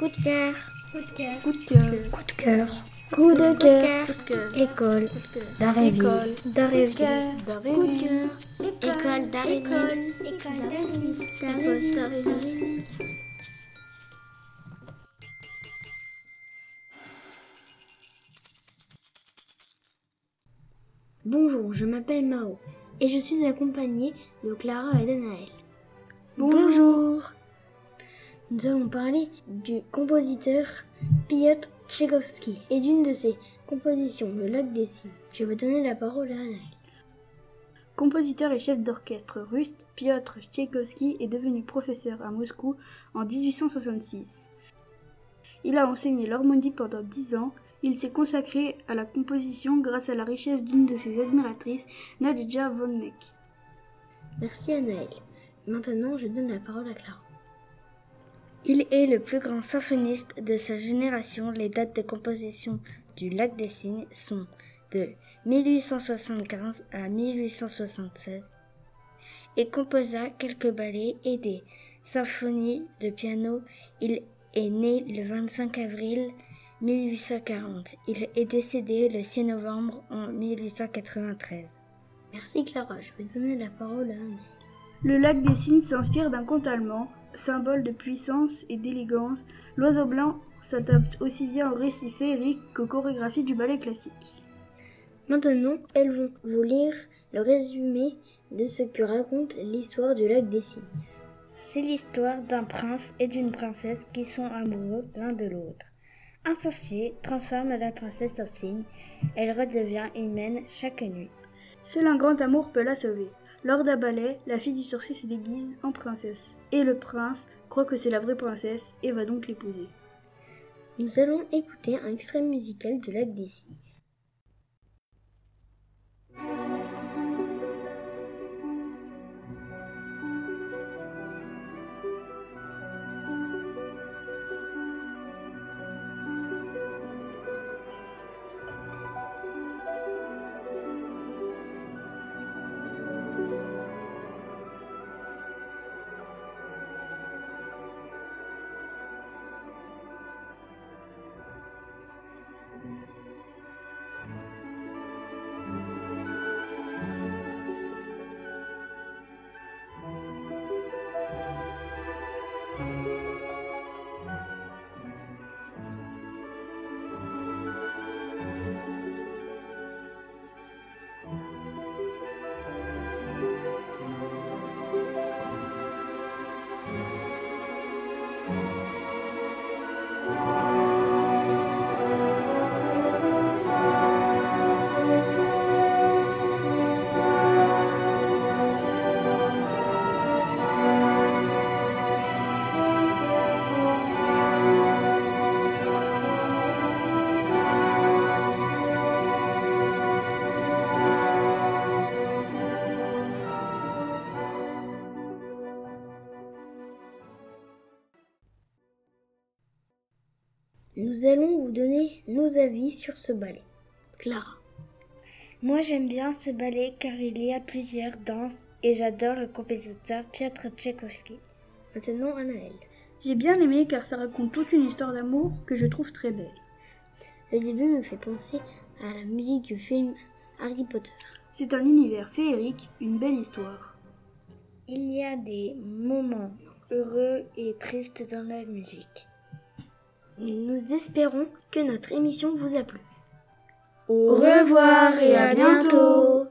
Coup de cœur. Coup de cœur. Coup de cœur. Coup de cœur. Coup de cœur. Coup de cœur. École École. d'Aréville. D'Aréville. D'Aréville. Coup de cœur. École d'Aréville. École. École d'Aréville. Bonjour, je m'appelle Mao et je suis accompagnée de Clara et d'Anaël. Bonjour. Nous allons parler du compositeur Piotr Tchaïkovski et d'une de ses compositions, Le lac des cygnes. Je vais donner la parole à Anaël. Compositeur et chef d'orchestre russe, Piotr Tchaïkovski est devenu professeur à Moscou en 1866. Il a enseigné l'harmonie pendant dix ans. Il s'est consacré à la composition grâce à la richesse d'une de ses admiratrices, Nadja von Meck. Merci Anaël. Maintenant, je donne la parole à Clara. Il est le plus grand symphoniste de sa génération. Les dates de composition du Lac des Cygnes sont de 1875 à 1876 et composa quelques ballets et des symphonies de piano. Il est né le 25 avril 1840. Il est décédé le 6 novembre en 1893. Merci Clara, je vais donner la parole à Anaël. Le lac des cygnes s'inspire d'un conte allemand, symbole de puissance et d'élégance. L'oiseau blanc s'adapte aussi bien au récit féerique qu'aux chorégraphies du ballet classique. Maintenant, elles vont vous lire le résumé de ce que raconte l'histoire du lac des cygnes. C'est l'histoire d'un prince et d'une princesse qui sont amoureux l'un de l'autre. Un sorcier transforme la princesse en cygne. Elle redevient humaine chaque nuit. Seul un grand amour peut la sauver. Lors d'un ballet, la fille du sorcier se déguise en princesse, et le prince croit que c'est la vraie princesse et va donc l'épouser. Nous allons écouter un extrait musical du lac des. Nous allons vous donner nos avis sur ce ballet. Clara. Moi j'aime bien ce ballet car il y a plusieurs danses et j'adore le compositeur Piotr Tchaïkovski. Maintenant Anaël. J'ai bien aimé car ça raconte toute une histoire d'amour que je trouve très belle. Le début me fait penser à la musique du film Harry Potter. C'est un univers féerique, une belle histoire. Il y a des moments heureux et tristes dans la musique. Nous espérons que notre émission vous a plu. Au revoir et à bientôt